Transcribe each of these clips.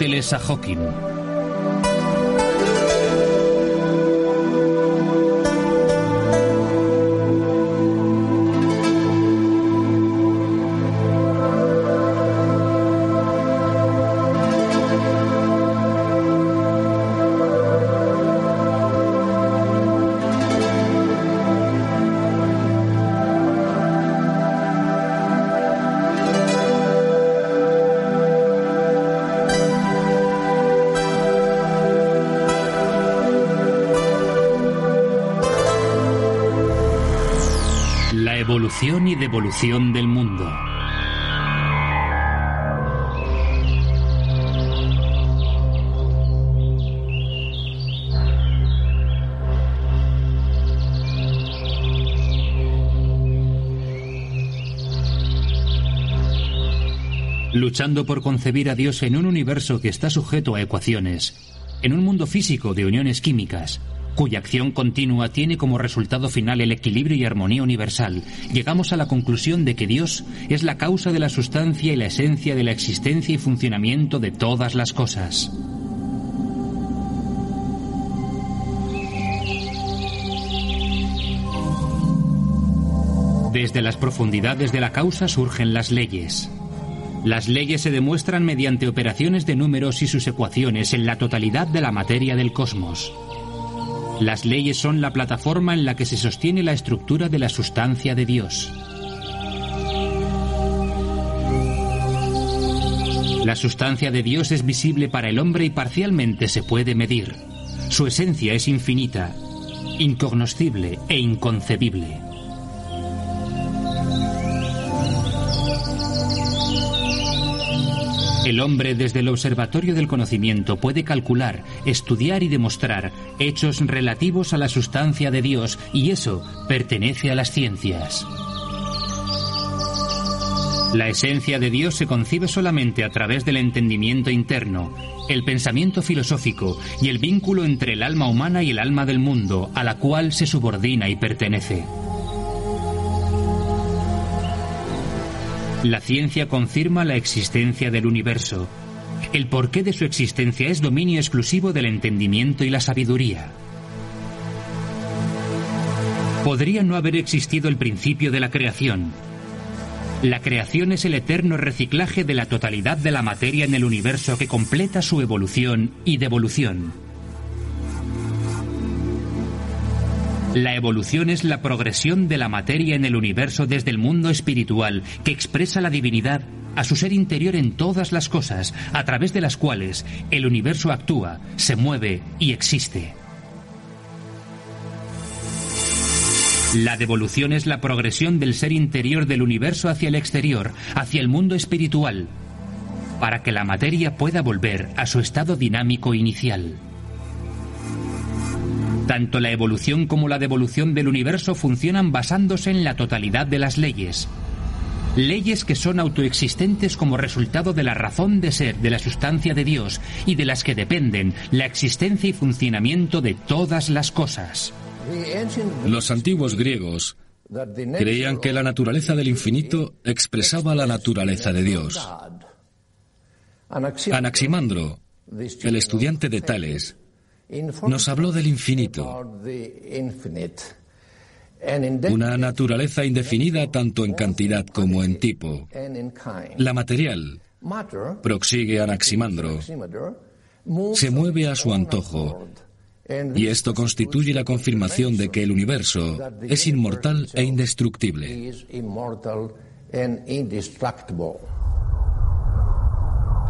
Aristóteles a Hawking. Del mundo. Luchando por concebir a Dios en un universo que está sujeto a ecuaciones, en un mundo físico de uniones químicas, cuya acción continua tiene como resultado final el equilibrio y armonía universal, llegamos a la conclusión de que Dios es la causa de la sustancia y la esencia de la existencia y funcionamiento de todas las cosas. Desde las profundidades de la causa surgen las leyes. Las leyes se demuestran mediante operaciones de números y sus ecuaciones en la totalidad de la materia del cosmos. Las leyes son la plataforma en la que se sostiene la estructura de la sustancia de Dios. La sustancia de Dios es visible para el hombre y parcialmente se puede medir. Su esencia es infinita, incognoscible e inconcebible. El hombre desde el observatorio del conocimiento puede calcular, estudiar y demostrar hechos relativos a la sustancia de Dios y eso pertenece a las ciencias. La esencia de Dios se concibe solamente a través del entendimiento interno, el pensamiento filosófico y el vínculo entre el alma humana y el alma del mundo, a la cual se subordina y pertenece. La ciencia confirma la existencia del universo. El porqué de su existencia es dominio exclusivo del entendimiento y la sabiduría. Podría no haber existido el principio de la creación. La creación es el eterno reciclaje de la totalidad de la materia en el universo que completa su evolución y devolución. La evolución es la progresión de la materia en el universo desde el mundo espiritual, que expresa la divinidad a su ser interior en todas las cosas, a través de las cuales el universo actúa, se mueve y existe. La devolución es la progresión del ser interior del universo hacia el exterior, hacia el mundo espiritual, para que la materia pueda volver a su estado dinámico inicial. Tanto la evolución como la devolución del universo funcionan basándose en la totalidad de las leyes. Leyes que son autoexistentes como resultado de la razón de ser de la sustancia de Dios y de las que dependen la existencia y funcionamiento de todas las cosas. Los antiguos griegos creían que la naturaleza del infinito expresaba la naturaleza de Dios. Anaximandro, el estudiante de Tales, nos habló del infinito, una naturaleza indefinida tanto en cantidad como en tipo. La material, prosigue Anaximandro, se mueve a su antojo, y esto constituye la confirmación de que el universo es inmortal e indestructible.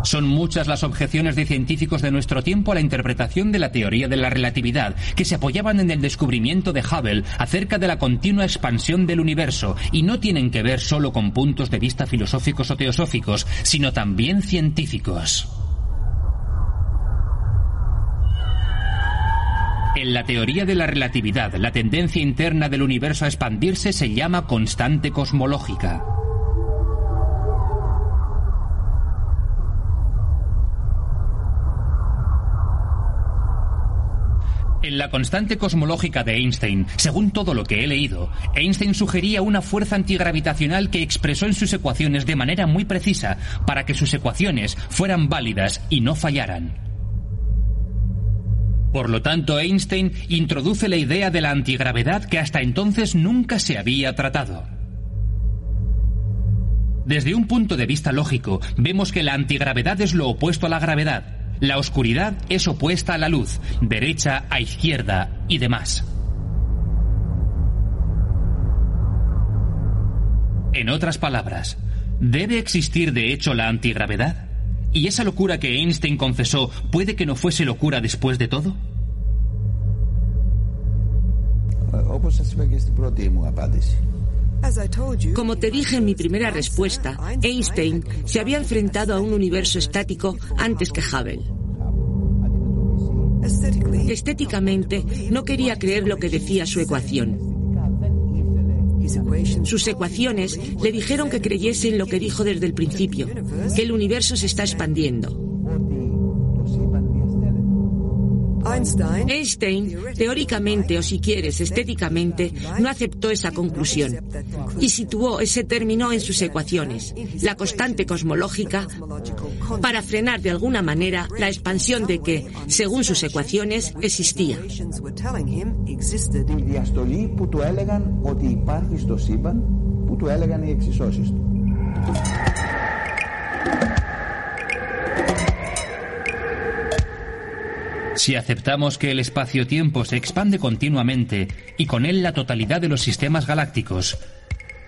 Son muchas las objeciones de científicos de nuestro tiempo a la interpretación de la teoría de la relatividad, que se apoyaban en el descubrimiento de Hubble acerca de la continua expansión del universo y no tienen que ver solo con puntos de vista filosóficos o teosóficos, sino también científicos. En la teoría de la relatividad, la tendencia interna del universo a expandirse se llama constante cosmológica. En la constante cosmológica de Einstein, según todo lo que he leído, Einstein sugería una fuerza antigravitacional que expresó en sus ecuaciones de manera muy precisa para que sus ecuaciones fueran válidas y no fallaran. Por lo tanto, Einstein introduce la idea de la antigravedad que hasta entonces nunca se había tratado. Desde un punto de vista lógico, vemos que la antigravedad es lo opuesto a la gravedad, la oscuridad es opuesta a la luz, derecha a izquierda y demás. En otras palabras, ¿debe existir de hecho la antigravedad? ¿Y esa locura que Einstein confesó puede que no fuese locura después de todo? Como te dije en mi primera respuesta, Einstein se había enfrentado a un universo estático antes que Hubble. Estéticamente, no quería creer lo que decía su ecuación. Sus ecuaciones le dijeron que creyese en lo que dijo desde el principio, que el universo se está expandiendo. Einstein, teóricamente o si quieres estéticamente, no aceptó esa conclusión y situó ese término en sus ecuaciones, la constante cosmológica, para frenar de alguna manera la expansión de que, según sus ecuaciones, existía. Si aceptamos que el espacio-tiempo se expande continuamente y con él la totalidad de los sistemas galácticos,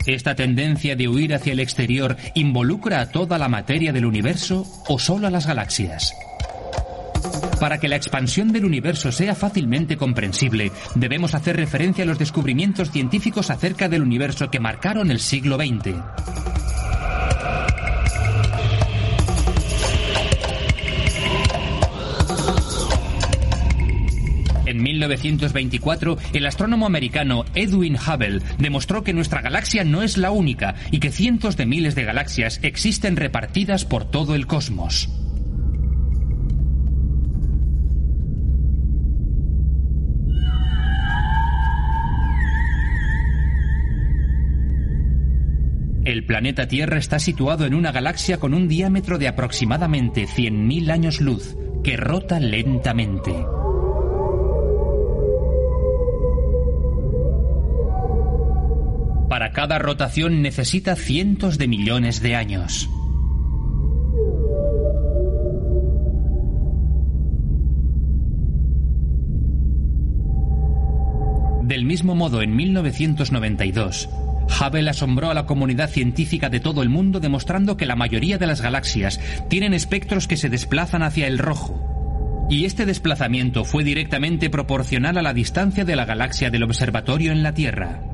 ¿esta tendencia de huir hacia el exterior involucra a toda la materia del universo o solo a las galaxias? Para que la expansión del universo sea fácilmente comprensible, debemos hacer referencia a los descubrimientos científicos acerca del universo que marcaron el siglo XX. 1924, el astrónomo americano Edwin Hubble demostró que nuestra galaxia no es la única y que cientos de miles de galaxias existen repartidas por todo el cosmos. El planeta Tierra está situado en una galaxia con un diámetro de aproximadamente 100.000 años luz, que rota lentamente. Para cada rotación necesita cientos de millones de años. Del mismo modo, en 1992, Hubble asombró a la comunidad científica de todo el mundo demostrando que la mayoría de las galaxias tienen espectros que se desplazan hacia el rojo. Y este desplazamiento fue directamente proporcional a la distancia de la galaxia del observatorio en la Tierra.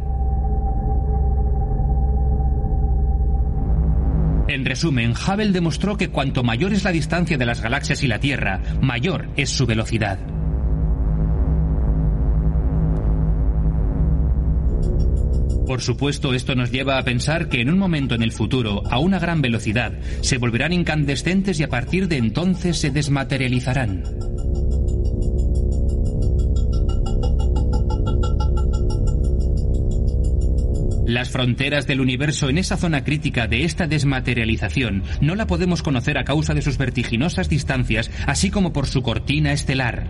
Resumen, Hubble demostró que cuanto mayor es la distancia de las galaxias y la Tierra, mayor es su velocidad. Por supuesto, esto nos lleva a pensar que en un momento en el futuro, a una gran velocidad, se volverán incandescentes y a partir de entonces se desmaterializarán. Las fronteras del universo en esa zona crítica de esta desmaterialización no la podemos conocer a causa de sus vertiginosas distancias, así como por su cortina estelar.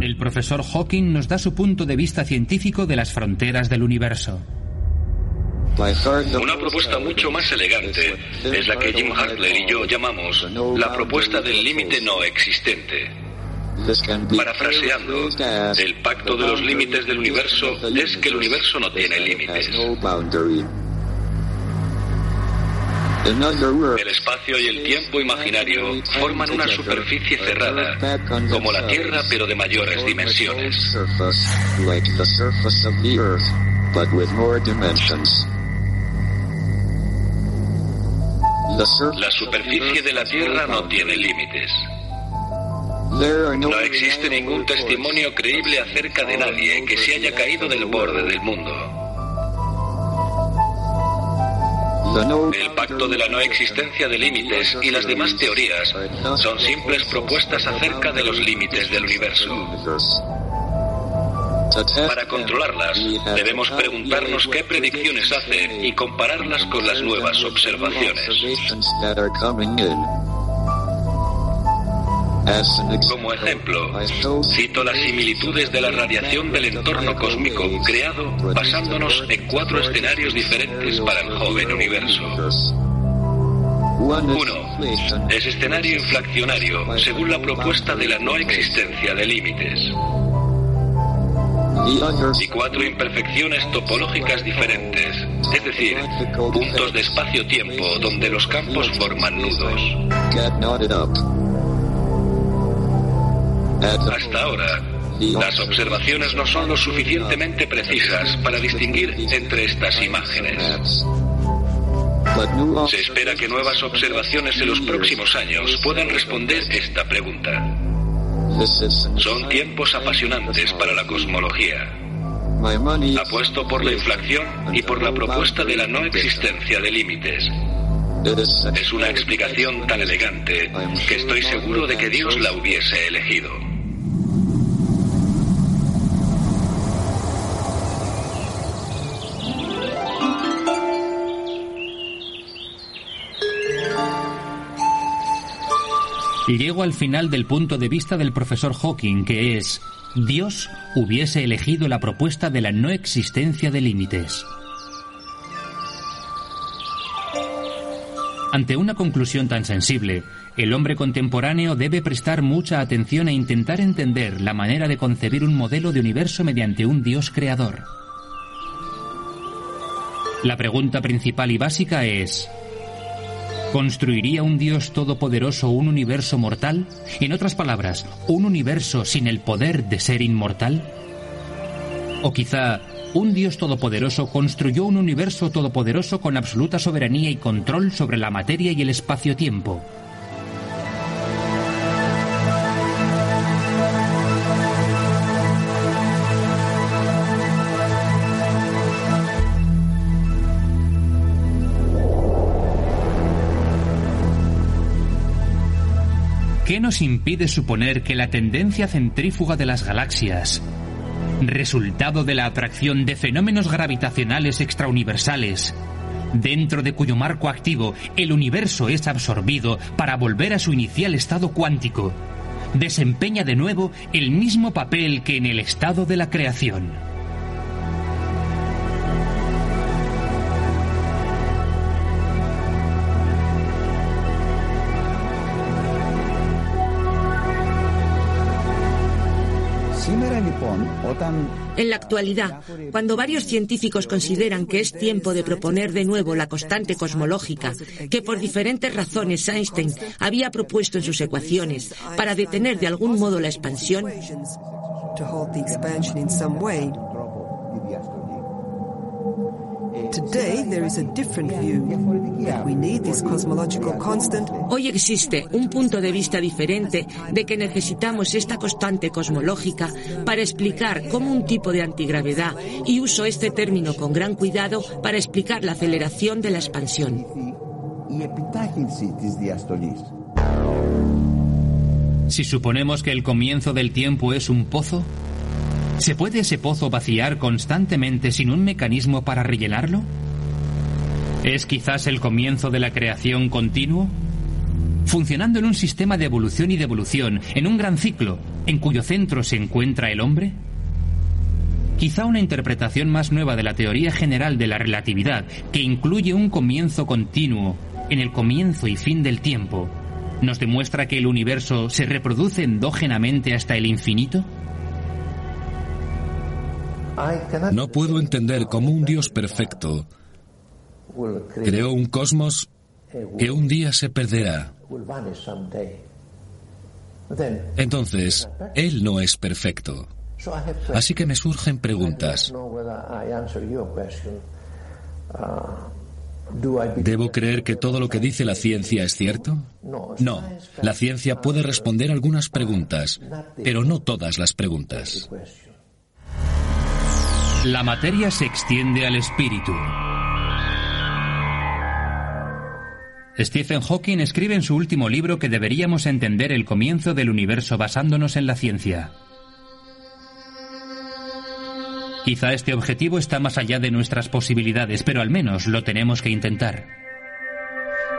El profesor Hawking nos da su punto de vista científico de las fronteras del universo. Una propuesta mucho más elegante es la que Jim Hartley y yo llamamos la propuesta del límite no existente. Parafraseando, el pacto de los límites del universo es que el universo no tiene límites. El espacio y el tiempo imaginario forman una superficie cerrada, como la Tierra pero de mayores dimensiones. La superficie de la Tierra no tiene límites. No existe ningún testimonio creíble acerca de nadie que se haya caído del borde del mundo. El pacto de la no existencia de límites y las demás teorías son simples propuestas acerca de los límites del universo. Para controlarlas, debemos preguntarnos qué predicciones hacen y compararlas con las nuevas observaciones. Como ejemplo, cito las similitudes de la radiación del entorno cósmico creado basándonos en cuatro escenarios diferentes para el joven universo. Uno, es escenario inflacionario según la propuesta de la no existencia de límites. Y cuatro imperfecciones topológicas diferentes, es decir, puntos de espacio-tiempo donde los campos forman nudos. Hasta ahora, las observaciones no son lo suficientemente precisas para distinguir entre estas imágenes. Se espera que nuevas observaciones en los próximos años puedan responder esta pregunta. Son tiempos apasionantes para la cosmología. Apuesto por la inflación y por la propuesta de la no existencia de límites. Es una explicación tan elegante que estoy seguro de que Dios la hubiese elegido. Llego al final del punto de vista del profesor Hawking, que es, Dios hubiese elegido la propuesta de la no existencia de límites. Ante una conclusión tan sensible, el hombre contemporáneo debe prestar mucha atención e intentar entender la manera de concebir un modelo de universo mediante un Dios creador. La pregunta principal y básica es, ¿construiría un Dios todopoderoso un universo mortal? En otras palabras, ¿un universo sin el poder de ser inmortal? ¿O quizá un Dios todopoderoso construyó un universo todopoderoso con absoluta soberanía y control sobre la materia y el espacio-tiempo. ¿Qué nos impide suponer que la tendencia centrífuga de las galaxias, resultado de la atracción de fenómenos gravitacionales extrauniversales, dentro de cuyo marco activo el universo es absorbido para volver a su inicial estado cuántico, desempeña de nuevo el mismo papel que en el estado de la creación. En la actualidad, cuando varios científicos consideran que es tiempo de proponer de nuevo la constante cosmológica que por diferentes razones Einstein había propuesto en sus ecuaciones para detener de algún modo la expansión, Hoy existe un punto de vista diferente de que necesitamos esta constante cosmológica para explicar cómo un tipo de antigravedad, y uso este término con gran cuidado para explicar la aceleración de la expansión. Si suponemos que el comienzo del tiempo es un pozo, ¿Se puede ese pozo vaciar constantemente sin un mecanismo para rellenarlo? ¿Es quizás el comienzo de la creación continuo? Funcionando en un sistema de evolución y devolución, en un gran ciclo, en cuyo centro se encuentra el hombre? Quizá una interpretación más nueva de la teoría general de la relatividad, que incluye un comienzo continuo en el comienzo y fin del tiempo, nos demuestra que el universo se reproduce endógenamente hasta el infinito? No puedo entender cómo un Dios perfecto creó un cosmos que un día se perderá. Entonces, Él no es perfecto. Así que me surgen preguntas. ¿Debo creer que todo lo que dice la ciencia es cierto? No, la ciencia puede responder algunas preguntas, pero no todas las preguntas. La materia se extiende al espíritu. Stephen Hawking escribe en su último libro que deberíamos entender el comienzo del universo basándonos en la ciencia. Quizá este objetivo está más allá de nuestras posibilidades, pero al menos lo tenemos que intentar.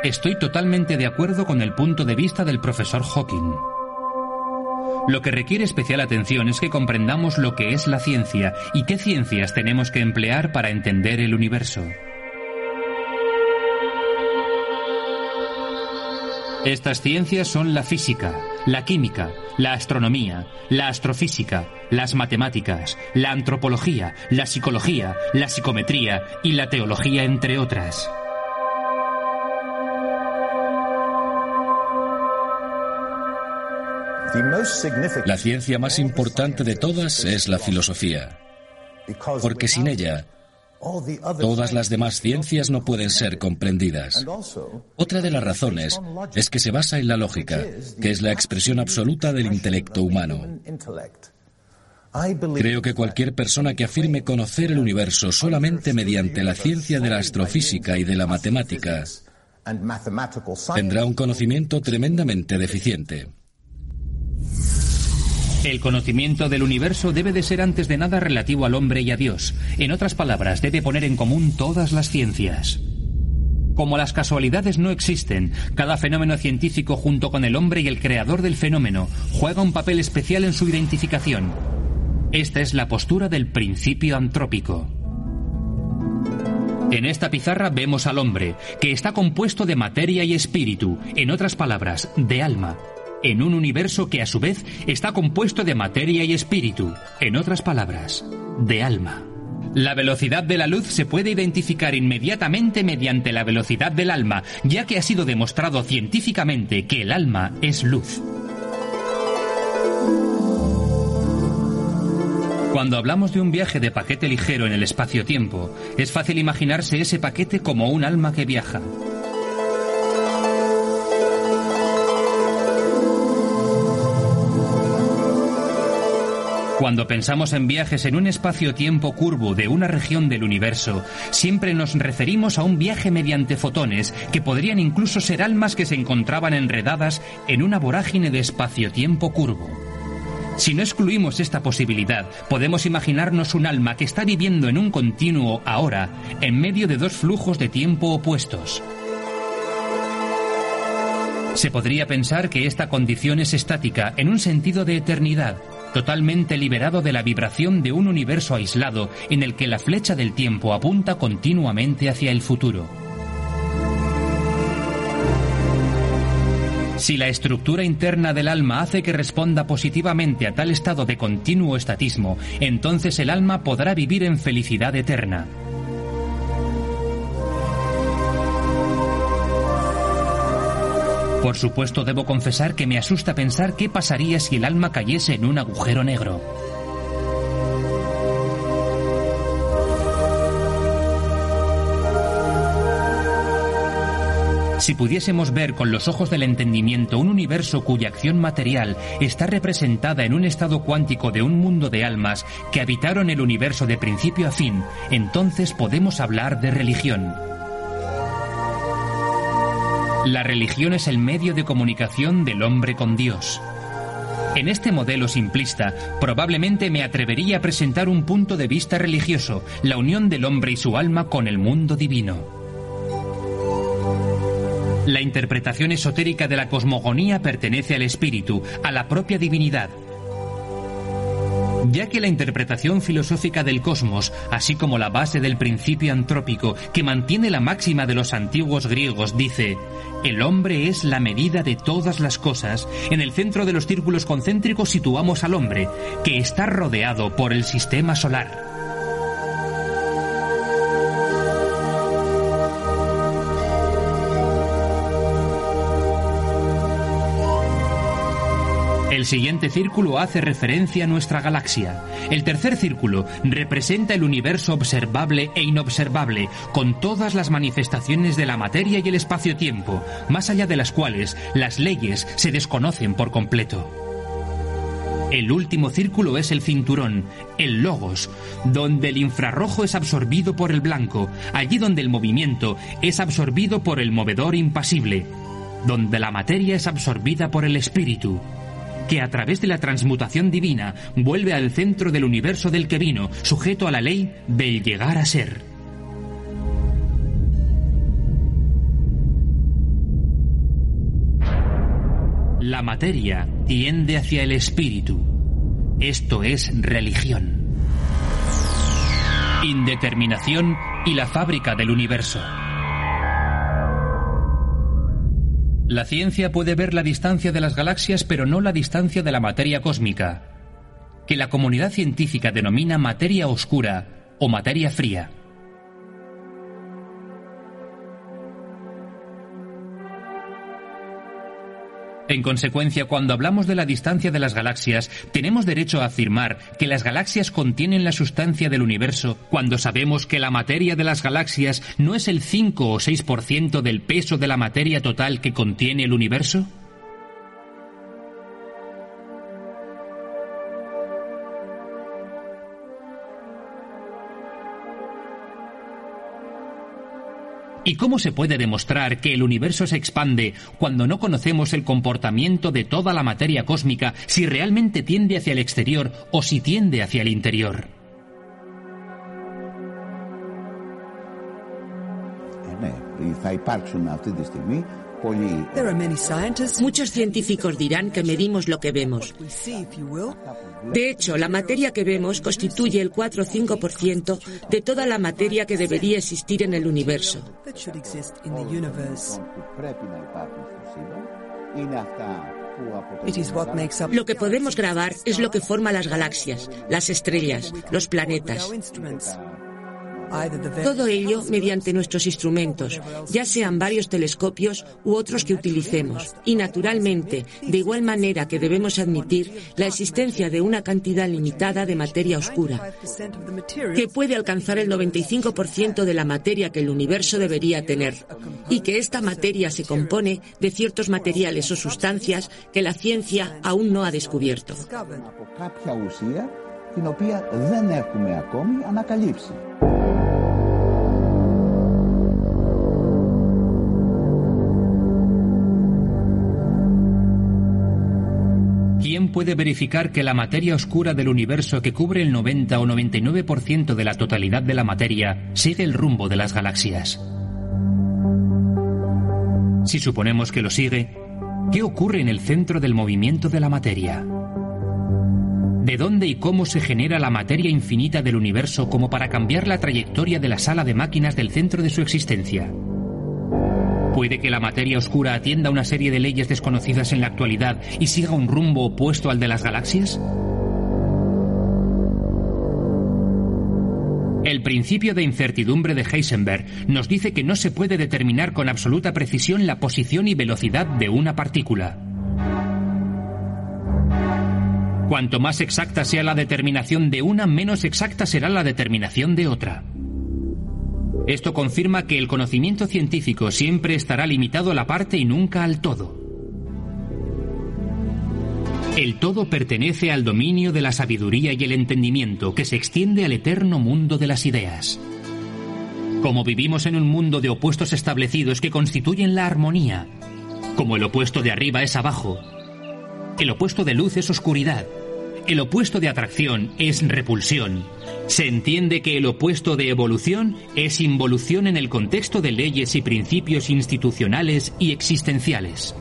Estoy totalmente de acuerdo con el punto de vista del profesor Hawking. Lo que requiere especial atención es que comprendamos lo que es la ciencia y qué ciencias tenemos que emplear para entender el universo. Estas ciencias son la física, la química, la astronomía, la astrofísica, las matemáticas, la antropología, la psicología, la psicometría y la teología, entre otras. La ciencia más importante de todas es la filosofía, porque sin ella Todas las demás ciencias no pueden ser comprendidas. Otra de las razones es que se basa en la lógica, que es la expresión absoluta del intelecto humano. Creo que cualquier persona que afirme conocer el universo solamente mediante la ciencia de la astrofísica y de la matemática tendrá un conocimiento tremendamente deficiente. El conocimiento del universo debe de ser antes de nada relativo al hombre y a Dios. En otras palabras, debe poner en común todas las ciencias. Como las casualidades no existen, cada fenómeno científico junto con el hombre y el creador del fenómeno juega un papel especial en su identificación. Esta es la postura del principio antrópico. En esta pizarra vemos al hombre, que está compuesto de materia y espíritu, en otras palabras, de alma, en un universo que a su vez está compuesto de materia y espíritu, en otras palabras, de alma. La velocidad de la luz se puede identificar inmediatamente mediante la velocidad del alma, ya que ha sido demostrado científicamente que el alma es luz. Cuando hablamos de un viaje de paquete ligero en el espacio-tiempo, es fácil imaginarse ese paquete como un alma que viaja. Cuando pensamos en viajes en un espacio-tiempo curvo de una región del universo, siempre nos referimos a un viaje mediante fotones que podrían incluso ser almas que se encontraban enredadas en una vorágine de espacio-tiempo curvo. Si no excluimos esta posibilidad, podemos imaginarnos un alma que está viviendo en un continuo ahora, en medio de dos flujos de tiempo opuestos. Se podría pensar que esta condición es estática en un sentido de eternidad, totalmente liberado de la vibración de un universo aislado en el que la flecha del tiempo apunta continuamente hacia el futuro. Si la estructura interna del alma hace que responda positivamente a tal estado de continuo estatismo, entonces el alma podrá vivir en felicidad eterna. Por supuesto, debo confesar que me asusta pensar qué pasaría si el alma cayese en un agujero negro. Si pudiésemos ver con los ojos del entendimiento un universo cuya acción material está representada en un estado cuántico de un mundo de almas que habitaron el universo de principio a fin, entonces podemos hablar de religión. La religión es el medio de comunicación del hombre con Dios. En este modelo simplista, probablemente me atrevería a presentar un punto de vista religioso, la unión del hombre y su alma con el mundo divino. La interpretación esotérica de la cosmogonía pertenece al espíritu, a la propia divinidad, ya que la interpretación filosófica del cosmos, así como la base del principio antrópico que mantiene la máxima de los antiguos griegos, dice, el hombre es la medida de todas las cosas, en el centro de los círculos concéntricos situamos al hombre, que está rodeado por el sistema solar. El siguiente círculo hace referencia a nuestra galaxia. El tercer círculo representa el universo observable e inobservable, con todas las manifestaciones de la materia y el espacio-tiempo, más allá de las cuales las leyes se desconocen por completo. El último círculo es el cinturón, el logos, donde el infrarrojo es absorbido por el blanco, allí donde el movimiento es absorbido por el movedor impasible, donde la materia es absorbida por el espíritu, que a través de la transmutación divina vuelve al centro del universo del que vino, sujeto a la ley del llegar a ser. La materia tiende hacia el espíritu. Esto es religión. Indeterminación y la fábrica del universo. La ciencia puede ver la distancia de las galaxias pero no la distancia de la materia cósmica, que la comunidad científica denomina materia oscura o materia fría. En consecuencia, cuando hablamos de la distancia de las galaxias, tenemos derecho a afirmar que las galaxias contienen la sustancia del universo cuando sabemos que la materia de las galaxias no es el 5 o 6% del peso de la materia total que contiene el universo? ¿Y cómo se puede demostrar que el universo se expande cuando no conocemos el comportamiento de toda la materia cósmica, si realmente tiende hacia el exterior o si tiende hacia el interior? Muchos científicos dirán que medimos lo que vemos. De hecho, la materia que vemos constituye el 4 o 5% de toda la materia que debería existir en el universo. Lo que podemos grabar es lo que forma las galaxias, las estrellas, los planetas. Todo ello mediante nuestros instrumentos, ya sean varios telescopios u otros que utilicemos. Y naturalmente, de igual manera que debemos admitir la existencia de una cantidad limitada de materia oscura, que puede alcanzar el 95% de la materia que el universo debería tener, y que esta materia se compone de ciertos materiales o sustancias que la ciencia aún no ha descubierto. ¿Quién puede verificar que la materia oscura del universo que cubre el 90 o 99% de la totalidad de la materia sigue el rumbo de las galaxias? Si suponemos que lo sigue, ¿qué ocurre en el centro del movimiento de la materia? ¿De dónde y cómo se genera la materia infinita del universo como para cambiar la trayectoria de la sala de máquinas del centro de su existencia? ¿Puede que la materia oscura atienda una serie de leyes desconocidas en la actualidad y siga un rumbo opuesto al de las galaxias? El principio de incertidumbre de Heisenberg nos dice que no se puede determinar con absoluta precisión la posición y velocidad de una partícula. Cuanto más exacta sea la determinación de una, menos exacta será la determinación de otra. Esto confirma que el conocimiento científico siempre estará limitado a la parte y nunca al todo. El todo pertenece al dominio de la sabiduría y el entendimiento que se extiende al eterno mundo de las ideas. Como vivimos en un mundo de opuestos establecidos que constituyen la armonía, como el opuesto de arriba es abajo, el opuesto de luz es oscuridad, el opuesto de atracción es repulsión. Se entiende que el opuesto de evolución es involución en el contexto de leyes y principios institucionales y existenciales.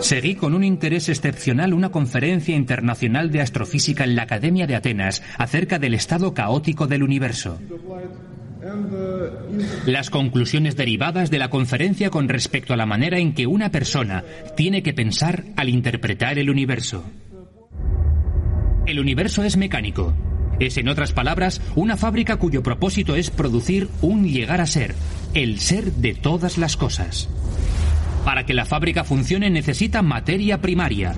Seguí con un interés excepcional una conferencia internacional de astrofísica en la Academia de Atenas acerca del estado caótico del universo. Las conclusiones derivadas de la conferencia con respecto a la manera en que una persona tiene que pensar al interpretar el universo. El universo es mecánico. Es, en otras palabras, una fábrica cuyo propósito es producir un llegar a ser, el ser de todas las cosas. Para que la fábrica funcione necesita materia primaria.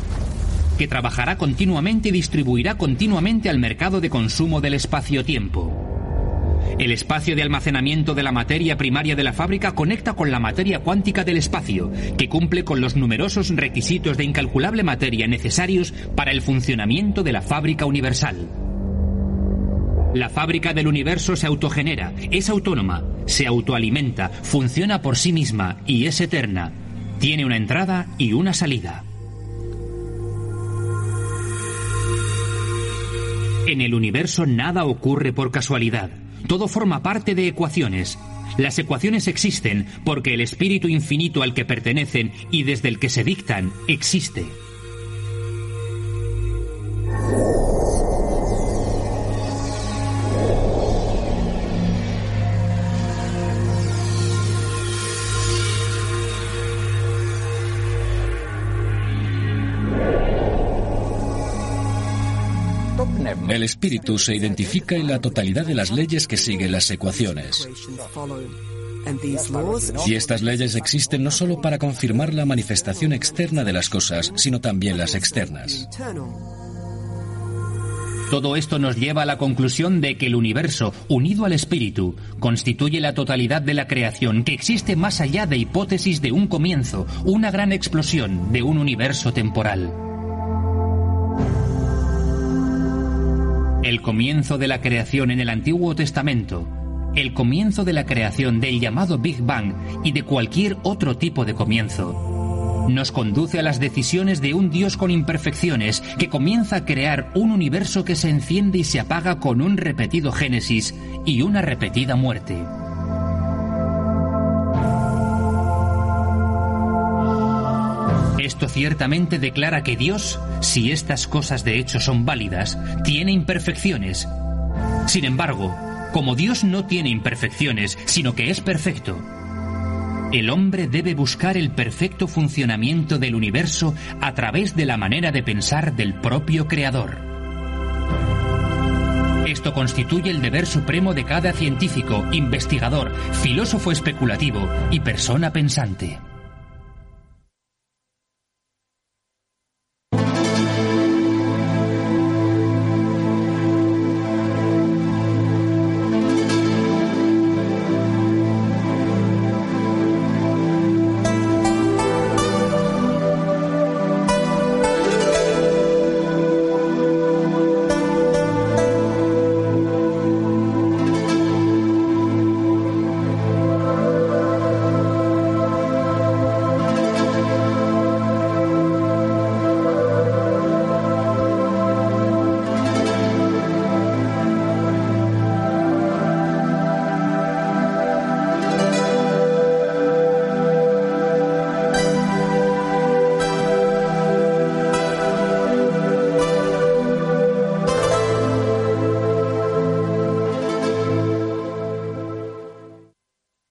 que trabajará continuamente y distribuirá continuamente al mercado de consumo del espacio-tiempo. El espacio de almacenamiento de la materia primaria de la fábrica conecta con la materia cuántica del espacio, que cumple con los numerosos requisitos de incalculable materia necesarios para el funcionamiento de la fábrica universal. La fábrica del universo se autogenera, es autónoma, se autoalimenta, funciona por sí misma y es eterna. Tiene una entrada y una salida. En el universo nada ocurre por casualidad. Todo forma parte de ecuaciones. Las ecuaciones existen porque el espíritu infinito al que pertenecen y desde el que se dictan existe. El espíritu se identifica en la totalidad de las leyes que siguen las ecuaciones. Y estas leyes existen no solo para confirmar la manifestación externa de las cosas, sino también las externas. Todo esto nos lleva a la conclusión de que el universo, unido al espíritu, constituye la totalidad de la creación, que existe más allá de hipótesis de un comienzo, una gran explosión de un universo temporal. El comienzo de la creación en el Antiguo Testamento, el comienzo de la creación del llamado Big Bang y de cualquier otro tipo de comienzo, nos conduce a las decisiones de un Dios con imperfecciones que comienza a crear un universo que se enciende y se apaga con un repetido génesis y una repetida muerte. Esto ciertamente declara que Dios, si estas cosas de hecho son válidas, tiene imperfecciones. Sin embargo, como Dios no tiene imperfecciones, sino que es perfecto, el hombre debe buscar el perfecto funcionamiento del universo a través de la manera de pensar del propio Creador. Esto constituye el deber supremo de cada científico, investigador, filósofo especulativo y persona pensante.